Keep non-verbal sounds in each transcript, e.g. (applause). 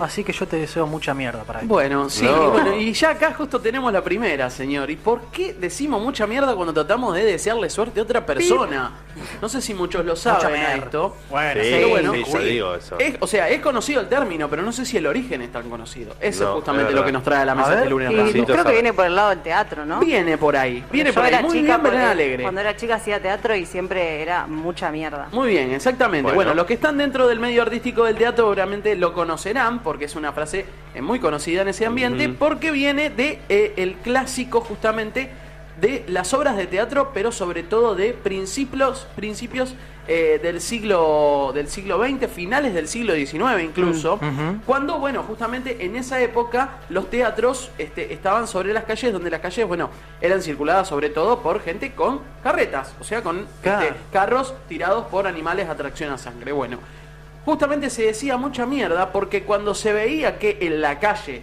así que yo te deseo mucha mierda para él. Bueno, sí, No. y bueno, y ya acá justo tenemos la primera, señor. ¿Y por qué decimos mucha mierda cuando tratamos de desearle suerte a otra persona? No sé si muchos lo saben a esto. Bueno, Sí, Pero bueno, sí, yo digo eso. Es- o sea, es conocido el término, pero no sé si el origen es tan conocido. Eso No, es justamente es lo que nos trae a la A mesa ver, este lunes. Y creo sabe. que viene por el lado del teatro, ¿no? Viene por ahí, viene Yo por ahí. era Muy chica bien, Alegre. Cuando era chica hacía teatro y siempre era mucha mierda. Muy bien, exactamente. Bueno. Bueno. los que están dentro del medio artístico del teatro obviamente lo conocerán porque es una frase eh, muy conocida en ese ambiente porque viene de eh, el clásico justamente de las obras de teatro, pero sobre todo de principios principios eh, del siglo del siglo XX, finales del siglo XIX incluso, Ujú. cuando bueno, justamente en esa época los teatros este, estaban sobre las calles donde las calles, bueno, eran circuladas sobre todo por gente con carretas, o sea, con Claro. este, carros tirados por animales a tracción a sangre. Bueno, justamente se decía mucha mierda porque cuando se veía que en la calle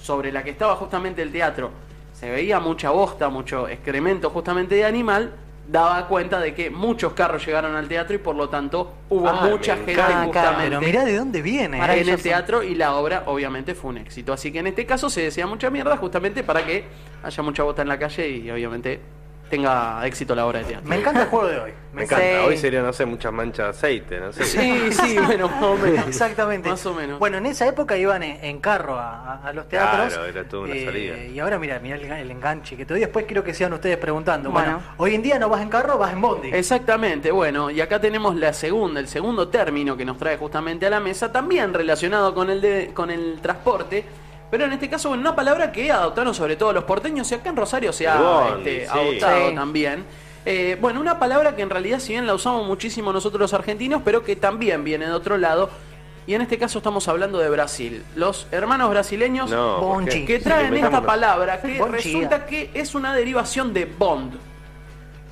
sobre la que estaba justamente el teatro se veía mucha bosta, mucho excremento justamente de animal, daba cuenta de que muchos carros llegaron al teatro y por lo tanto hubo Ah, mucha gente encanta. justamente Pero mirá de dónde viene. en ¿eh? el teatro y la obra obviamente fue un éxito. Así que en este caso se decía mucha mierda justamente para que haya mucha bota en la calle y obviamente tenga éxito la obra de teatro. Me encanta el juego de hoy. Me encanta. Sí. Hoy sería, no sé, muchas manchas de aceite, no sé. Sí, sí, (laughs) bueno, más o menos. Exactamente. Más o menos. Bueno, en esa época iban en, en carro a, los teatros. Claro, era toda una salida. Y ahora mira, mira el, el enganche, que todavía después quiero que sean ustedes preguntando. Bueno, Bueno. hoy en día no vas en carro, vas en bondi. Exactamente, bueno, y acá tenemos la segunda, el segundo término que nos trae justamente a la mesa, también relacionado con el de, con el transporte, pero en este caso bueno, una palabra que adoptaron sobre todo los porteños y acá en Rosario se ha este, sí. adoptado Sí. también. Eh, bueno, una palabra que en realidad si bien la usamos muchísimo nosotros los argentinos, pero que también viene de otro lado. Y en este caso estamos hablando de Brasil. Los hermanos brasileños No, ¿por Bonchi. qué? que traen esta palabra que Bonchía. resulta que es una derivación de Bond.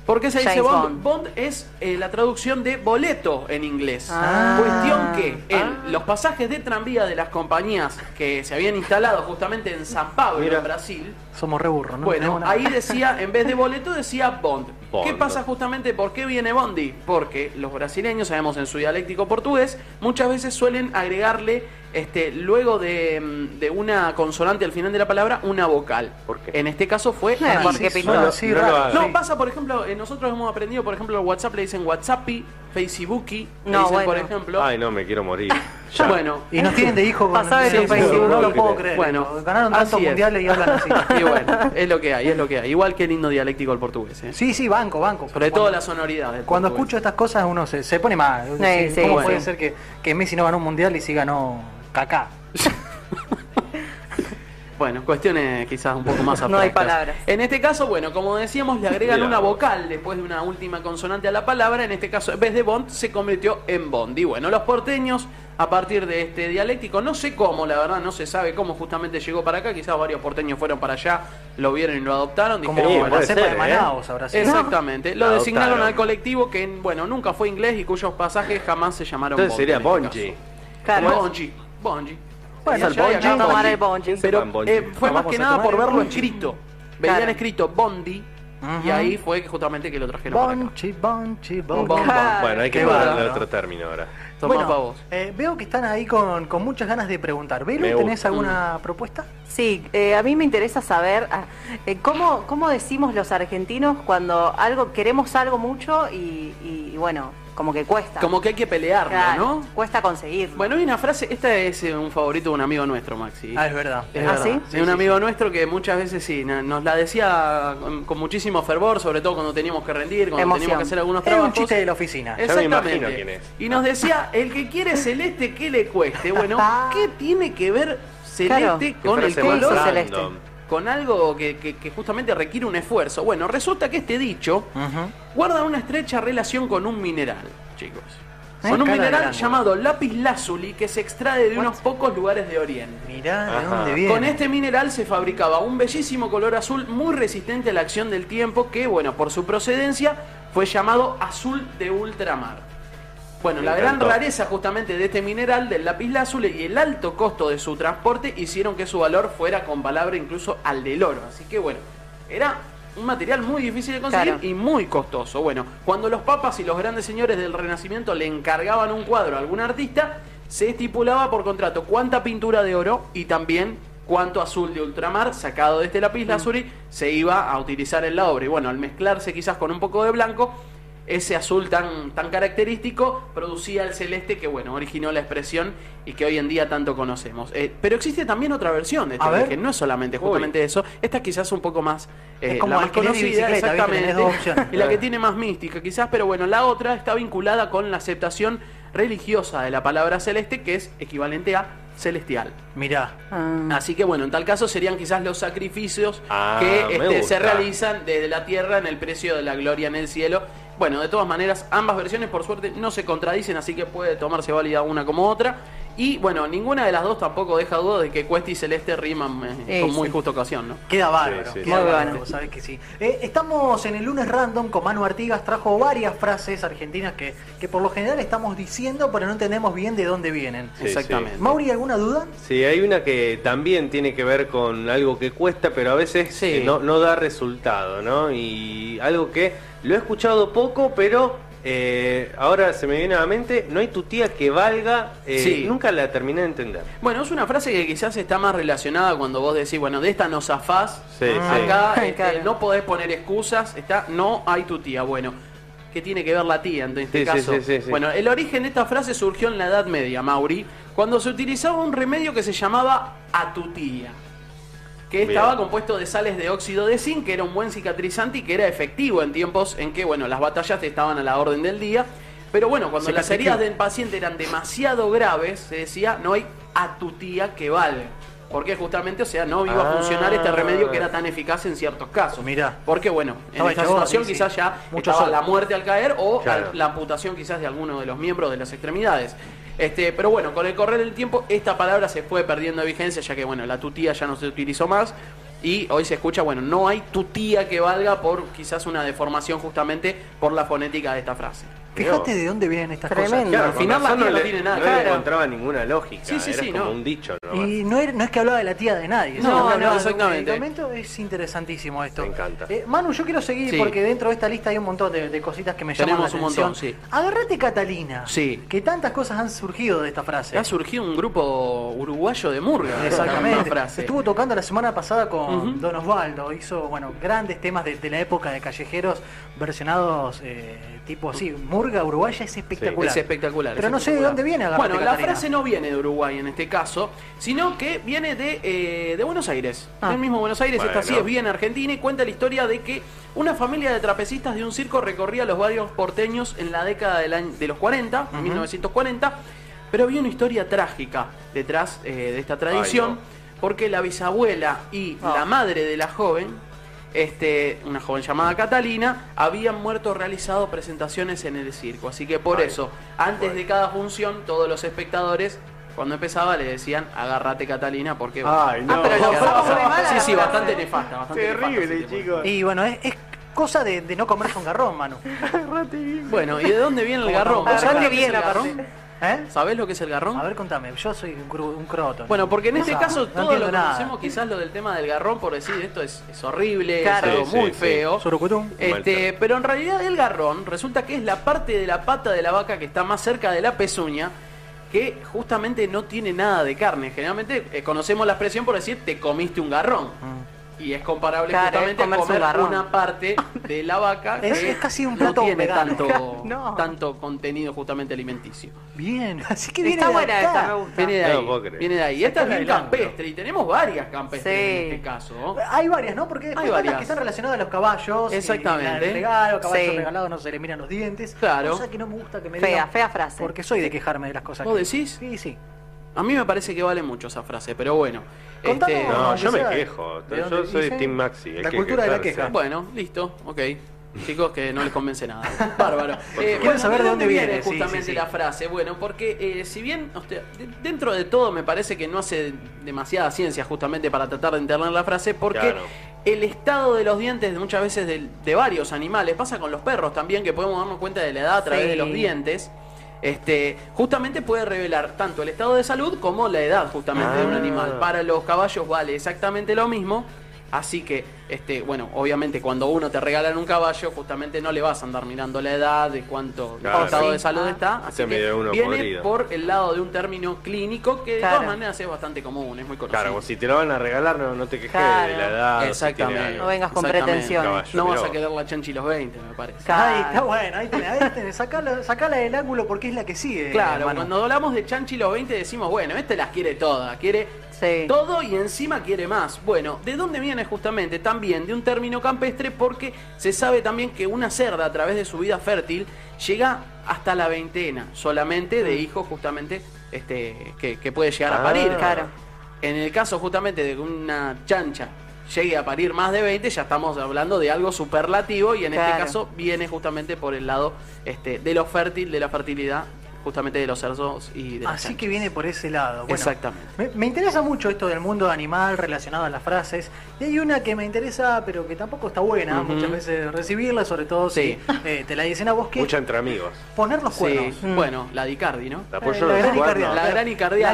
¿Por qué se dice James Bond? Bond. Bond es eh, la traducción de boleto en inglés. Ah. Cuestión que en Ah. los pasajes de tranvía de las compañías que se habían instalado justamente en San Pablo, Mira. en Brasil, Somos re burros, ¿no? bueno, ahí decía, en vez de boleto decía Bond. Bond. (laughs) ¿Qué pasa justamente? ¿Por qué viene Bondi? Porque los brasileños, sabemos en su dialéctico portugués, muchas veces suelen agregarle, este, luego de, de una consonante al final de la palabra, una vocal. ¿Por qué? En este caso fue porque sí, pintó. No, no. No, pasa, por ejemplo, eh, nosotros hemos aprendido, por ejemplo, WhatsApp le dicen WhatsAppi, Facebooki, No, dicen, por ejemplo. Ay, no, me quiero morir. (laughs) Bueno, Y nos tienen de hijo con Pasá de sí, tu sí, Facebook. No lo puedo creer. Bueno, ganaron tantos es. mundiales y hablan así. (laughs) y bueno, es lo que hay, es lo que hay. Igual que lindo dialéctico el portugués, ¿eh? Sí, sí, banco, banco. Sobre Cuando- todo la sonoridad. del Cuando portugués. escucho estas cosas uno se, se pone mal. Es Sí, decir, sí, ¿Cómo sí. puede ser que, que Messi no ganó un mundial y sí ganó Kaká? Bueno, cuestiones quizás un poco más (laughs) No hay abstractas. palabras. En este caso, bueno, como decíamos, le agregan una vocal después de una última consonante a la palabra. En este caso, en vez de Bond, se convirtió en Bond. Y bueno, los porteños, a partir de este dialéctico, no sé cómo, la verdad, no se sabe cómo justamente llegó para acá. Quizás varios porteños fueron para allá, lo vieron y lo adoptaron. Como Dijeron, la cepa de ¿eh? Manaus. Exactamente. Lo designaron al colectivo que, bueno, nunca fue inglés y cuyos pasajes jamás se llamaron Entonces Bond sería en este. Claro. Bonji. Bonji. Bueno, el acá Bonji. Tomar el bonji. Pero eh, fue más que nada por verlo escrito. Veían Claro. escrito Bondi y ahí fue que justamente que lo trajeron. Bonchi, bonchi, Bon, bonchi. Bueno, hay que bárbaro. otro término ahora. Bueno, eh, veo que están ahí con, con muchas ganas de preguntar. ¿Velo? ¿Tenés alguna propuesta? Sí, eh, a mí me interesa saber ah, eh, cómo, cómo decimos los argentinos cuando algo queremos algo mucho y, y, bueno, como que cuesta. Como que hay que pelearlo, Claro, ¿no? Cuesta conseguirlo. Bueno, hay una frase, esta es eh, un favorito de un amigo nuestro, Maxi. Ah, es verdad. es ¿Ah, verdad. sí? Es un amigo nuestro que muchas veces sí, nos la decía con, con muchísimo fervor, sobre todo cuando teníamos que rendir, cuando Emoción. teníamos que hacer algunos Es un trabajos. chiste de la oficina. Ya me imagino Exactamente. quién es. Y nos decía, el que quiere celeste, que le cueste. Bueno, (laughs) ¿qué tiene que ver Claro. celeste Qué con el color? Celeste? Con algo que, que- que justamente requiere un esfuerzo. Bueno, resulta que este dicho guarda una estrecha relación con un mineral, chicos. Eh, Con un cara mineral grande. llamado lápiz lazuli que se extrae de unos pocos lugares de Oriente. Mirá de dónde viene. Con este mineral se fabricaba un bellísimo color azul muy resistente a la acción del tiempo que, bueno, por su procedencia fue llamado azul de ultramar. Bueno, Me la gran rareza justamente de este mineral, del lapislázuli, y el alto costo de su transporte hicieron que su valor fuera comparable incluso al del oro. Así que bueno, era un material muy difícil de conseguir Claro. y muy costoso. Bueno, cuando los papas y los grandes señores del Renacimiento le encargaban un cuadro a algún artista, se estipulaba por contrato cuánta pintura de oro y también cuánto azul de ultramar sacado de este lápiz lazuli se iba a utilizar en la obra. Y bueno, al mezclarse quizás con un poco de blanco, ese azul tan, tan característico producía el celeste que, bueno, originó la expresión y que hoy en día tanto conocemos. Eh, pero existe también otra versión de este A ver. origen, no es solamente justamente eso. Esta quizás un poco más, eh, Es como la más conocida, exactamente, Tenés dos opciones. (laughs) y la que tiene más mística quizás, pero bueno, la otra está vinculada con la aceptación religiosa de la palabra celeste, que es equivalente a celestial. Mirá. Ah. Así que bueno, en tal caso serían quizás los sacrificios Ah, que este, se realizan desde la tierra en el precio de la gloria en el cielo. Bueno, de todas maneras, ambas versiones por suerte no se contradicen, así que puede tomarse válida una como otra. Y bueno, ninguna de las dos tampoco deja duda de que Cuesta y Celeste riman eh, Eh, con muy sí. justa ocasión, ¿no? Queda bárbaro. Sí, sí, queda bárbaro, sabés que sí. Eh, estamos en el lunes random con Manu Artigas, trajo varias frases argentinas que, que por lo general estamos diciendo, pero no entendemos bien de dónde vienen. Sí, Exactamente. Mauri, ¿alguna duda? Sí, hay una que también tiene que ver con algo que cuesta, pero a veces Sí. eh, no, no da resultado, ¿no? Y algo que lo he escuchado poco, pero eh, ahora se me viene a la mente, no hay tu tía que valga, eh, Sí. nunca la terminé de entender. Bueno, es una frase que quizás está más relacionada cuando vos decís, bueno, de esta no zafás, Sí, acá sí. este, (laughs) Claro. no podés poner excusas, está no hay tu tía. Bueno, ¿qué tiene que ver la tía en este caso? sí, sí, sí. Bueno, el origen de esta frase surgió en la Edad Media, Mauri, cuando se utilizaba un remedio que se llamaba atutía. Que Bien. estaba compuesto de sales de óxido de zinc, que era un buen cicatrizante y que era efectivo en tiempos en que, bueno, las batallas estaban a la orden del día. Pero bueno, cuando las heridas del paciente eran demasiado graves, se decía, no hay atutía que valga. Porque justamente, o sea, no iba a Ah. funcionar este remedio que era tan eficaz en ciertos casos. Mirá. Porque bueno, en esta situación sí, quizás ya Mucho estaba sol. la muerte al caer o Claro. la amputación quizás de alguno de los miembros de las extremidades. Este, pero bueno, con el correr del tiempo esta palabra se fue perdiendo de vigencia ya que bueno, la tutía ya no se utilizó más y hoy se escucha, bueno, no hay tutía que valga por quizás una deformación justamente por la fonética de esta frase. Fíjate de dónde vienen estas Tremendo. cosas. Claro, al final la tía no no le, tiene nada, no le encontraba ninguna lógica, Sí, sí, era sí, como ¿no? un dicho nomás. Y no, era- no es que hablaba de la tía de nadie. No, no, un exactamente. medicamento. Es interesantísimo esto. Me encanta. Eh, Manu, yo quiero seguir Sí. porque dentro de esta lista hay un montón de, de cositas que me llaman Tenemos la un atención. montón, sí. Agarrate Catalina. Sí. Que tantas cosas han surgido de esta frase. Ha surgido un grupo uruguayo de murga. Una Exactamente. frase. Estuvo tocando la semana pasada con Ujú. Don Osvaldo. Hizo, bueno, grandes temas de, de la época de callejeros versionados eh, tipo así. Murga uruguaya es espectacular. Es espectacular. Pero es no sé de dónde viene Agarrate Bueno, la frase no viene de Uruguay en este caso, sino que viene de, eh, de Buenos Aires. Ah. Del mismo Buenos Aires, esta sí Bueno. es bien argentina y cuenta la historia de que una familia de trapecistas de un circo recorría los barrios porteños en la década del año- de los 40, en 1940, pero había una historia trágica detrás eh, de esta tradición, Ay, no. porque la bisabuela y Ah. la madre de la joven este, una joven llamada Catalina, habían muerto realizado presentaciones en el circo. Así que por Ay, eso, antes bueno. de cada función, todos los espectadores, cuando empezaba, le decían, agárrate Catalina, porque... Ay, no. Ah, pero mal. Sí, sí, la bastante nefasta. Bastante Terrible, nefasta, sí, te chicos. Y bueno, es, es cosa de, de no comerse un garrón, Manu. (laughs) Bueno, ¿y de dónde viene el ¿Cómo garrón? no? ¿Vos sabés Agarrate lo que es bien el garrón? ¿Eh? ¿Sabés lo que es el garrón? A ver, contame. Yo soy un, cru- un croto. Bueno, porque en No este sabe, caso no todos lo nada. conocemos quizás lo del tema del garrón por decir esto es, es horrible, Claro. es algo Sí, muy sí, sí. feo. Surucutum. Este, pero en realidad el garrón resulta que es la parte de la pata de la vaca que está más cerca de la pezuña que justamente no tiene nada de carne. Generalmente eh, conocemos la expresión por decir te comiste un garrón. Mm. Y es comparable Claro, justamente es a comer una parte de la vaca Es- que es casi un no plato tiene vegano. tanto, (laughs) No. tanto contenido justamente alimenticio. Bien, así que viene Está de buena acá. esta, me gusta. Viene de No ahí. creer. viene de ahí. Esta es bien campestre y tenemos varias campestres Sí. en este caso. Hay varias, ¿no? Porque Hay varias. que están relacionadas a los caballos. Exactamente. El regalo, caballo Sí. regalado, no se le miran los dientes. Claro. Cosa que no me gusta que me Fea, digan. fea frase. Porque soy de quejarme de las cosas. ¿Vos que- decís? Sí, sí. A mí me parece que vale mucho esa frase, pero bueno. Contanos, Este, No, yo me quejo. ¿de Yo soy dice? Team Maxi. La que cultura de la queja. Bueno, listo, ok. Chicos, que no les convence nada. (laughs) Bárbaro. Eh, Quiero saber de dónde viene, sí, justamente sí, sí. la frase. Bueno, porque eh, si bien usted- de- dentro de todo me parece que no hace demasiada ciencia justamente para tratar de entender la frase, porque Claro. el estado de los dientes de muchas veces de, de varios animales, pasa con los perros también, que podemos darnos cuenta de la edad a través Sí. de los dientes. Este, justamente puede revelar tanto el estado de salud como la edad justamente de un Ah. animal. Para los caballos vale exactamente lo mismo. Así que este, bueno, obviamente cuando uno te regalan un caballo, justamente no le vas a andar mirando la edad, de cuánto Claro. estado Sí. de salud Ah. está. Así que uno viene podrido. por el lado de un término clínico que de Claro. todas maneras es bastante común, es muy conocido. Claro, como si te lo van a regalar, no, no te quejes Claro. de la edad. si Exactamente. No vengas con pretensiones. Caballo, No vas a querer la chanchi los 20, me parece. Claro. Ahí está bueno, ahí tenés, ahí tenés. Sacala, sacala del ángulo porque es la que sigue. Claro, Manu. cuando hablamos de Chanchi los 20 decimos, bueno, este las quiere todas, quiere Sí. todo y encima quiere más. Bueno, ¿de dónde viene justamente? También de un término campestre porque se sabe también que una cerda a través de su vida fértil llega hasta la veintena solamente de hijos justamente este, que, que puede llegar a Ah. parir. Claro. En el caso justamente de que una chancha llegue a parir más de 20, ya estamos hablando de algo superlativo y en este caso viene justamente por el lado este, de lo fértil, de la fertilidad, justamente de los cerdos y de Así que viene por ese lado. Bueno, Exactamente. Me, me interesa mucho esto del mundo animal relacionado a las frases. Y hay una que me interesa, pero que tampoco está buena muchas veces recibirla, sobre todo Sí. si eh, te la dicen a vos que Mucha entre amigos. poner los Sí, cuernos. Mm. bueno, la Dicardi, ¿no? La apoyo Eh, de la gran. Icardiada. La gran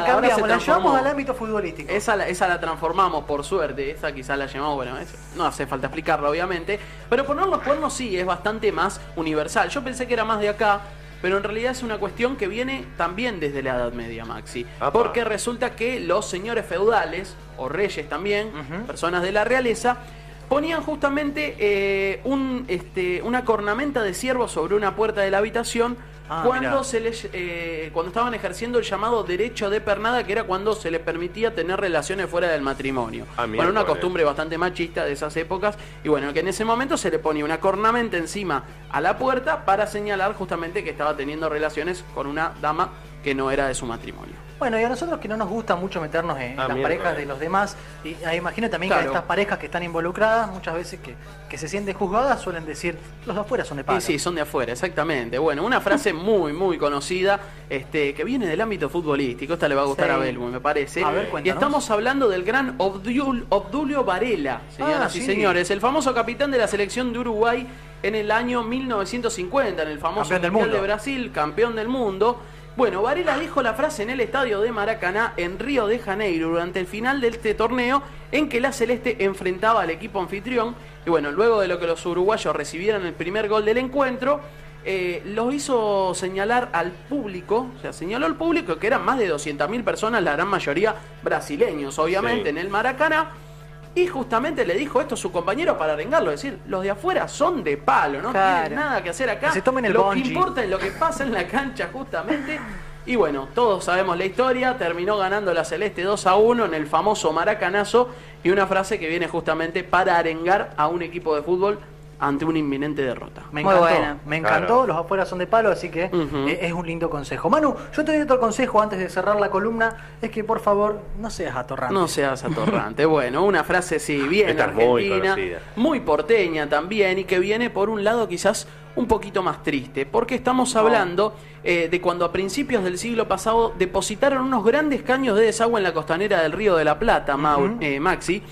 La ahora se cambiamos, la llevamos al ámbito futbolístico. Esa la, esa la transformamos, por suerte. Esa quizás la llamamos, bueno, es- no hace falta explicarla, obviamente. Pero poner los cuernos sí es bastante más universal. Yo pensé que era más de acá, pero en realidad es una cuestión que viene también desde la Edad Media, Maxi. Apa. Porque resulta que los señores feudales, o reyes también, personas de la realeza, ponían justamente eh, un, este, una cornamenta de ciervo sobre una puerta de la habitación Ah, cuando mirá. se les eh, cuando estaban ejerciendo el llamado derecho de pernada que era cuando se les permitía tener relaciones fuera del matrimonio. Ah, bueno una costumbre bastante machista de esas épocas. Y bueno que en ese momento se le ponía una cornamenta encima a la puerta para señalar justamente que estaba teniendo relaciones con una dama que no era de su matrimonio Bueno, y a nosotros que no nos gusta mucho meternos en, Ah, las parejas de los demás, y eh, imagino también que Claro. estas parejas que están involucradas, muchas veces que, que se sienten juzgadas, suelen decir, los de afuera son de palo. Sí, sí, son de afuera, exactamente. Bueno, una frase (laughs) muy, muy conocida, este, que viene del ámbito futbolístico. Esta le va a gustar Sí. a Belmo, me parece. A ver, y cuéntanos. estamos hablando del gran Obdul- Obdulio Varela, señoras Ah, y señores, el famoso capitán de la selección de Uruguay en el año 1950, en el famoso Campeón del Mundial mundo. de Brasil, campeón del mundo. Bueno, Varela dijo la frase en el estadio de Maracaná, en Río de Janeiro, durante el final de este torneo, en que la Celeste enfrentaba al equipo anfitrión. Y bueno, luego de lo que los uruguayos recibieran el primer gol del encuentro, eh, los hizo señalar al público, o sea, señaló al público que eran más de 200.000 personas, la gran mayoría brasileños, obviamente, Sí. en el Maracaná. Y justamente le dijo esto a su compañero para arengarlo, decir, los de afuera son de palo, no Claro. tienen nada que hacer acá. Que se tomen el lo bungee. que importa es lo que pasa en la cancha justamente. Y bueno, todos sabemos la historia, terminó ganando la Celeste 2 a 1 en el famoso Maracanazo y una frase que viene justamente para arengar a un equipo de fútbol ante una inminente derrota. Me Muy encantó, buena. me encantó, Claro. los afuera son de palo, así que eh, es un lindo consejo. Manu, yo te doy otro consejo antes de cerrar la columna, es que por favor no seas atorrante. No seas atorrante. (laughs) bueno, una frase sí, bien Esta es muy argentina, muy porteña también y que viene por un lado quizás un poquito más triste, porque estamos hablando eh, de cuando a principios del siglo pasado depositaron unos grandes caños de desagüe en la costanera del Río de la Plata, Mau- eh, Maxi,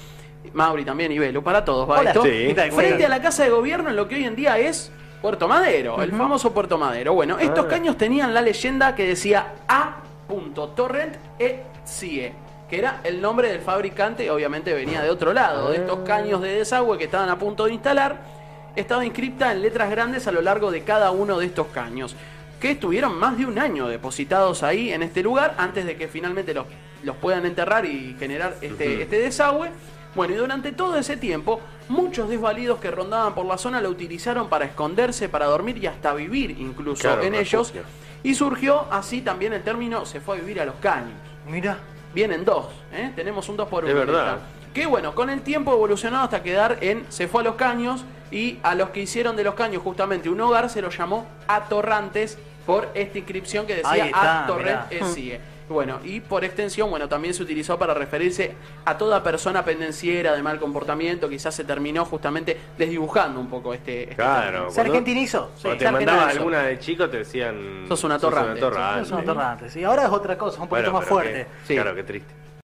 Mauri también y Velo, para todos va Hola. esto, frente a la casa de gobierno en lo que hoy en día es Puerto Madero, el famoso Puerto Madero. Bueno, estos caños tenían la leyenda que decía A. Torrent e CIE, que era el nombre del fabricante, obviamente venía de otro lado, de estos caños de desagüe que estaban a punto de instalar, estaba inscripta en letras grandes a lo largo de cada uno de estos caños, que estuvieron más de un año depositados ahí en este lugar antes de que finalmente los, los puedan enterrar y generar este, este desagüe. Bueno, y durante todo ese tiempo, muchos desvalidos que rondaban por la zona lo utilizaron para esconderse, para dormir y hasta vivir incluso Claro, en ellos. Y surgió así también el término se fue a vivir a los caños. Mira, Vienen dos, ¿eh? tenemos un 2 por 1 Es verdad. Que bueno, con el tiempo evolucionó hasta quedar en se fue a los caños y a los que hicieron de los caños justamente un hogar se los llamó Atorrantes por esta inscripción que decía Atorrent mirá. Bueno, y por extensión, bueno, también se utilizó para referirse a toda persona pendenciera de mal comportamiento, quizás se terminó justamente desdibujando un poco este, este Claro. se argentinizó. Sí, Cuando te mandaba alguna de chico te decían... Sos un atorrante. atorrante". Son atorrantes. Y ahora es otra cosa, un poquito Bueno, más fuerte. qué- Sí. Claro, qué triste.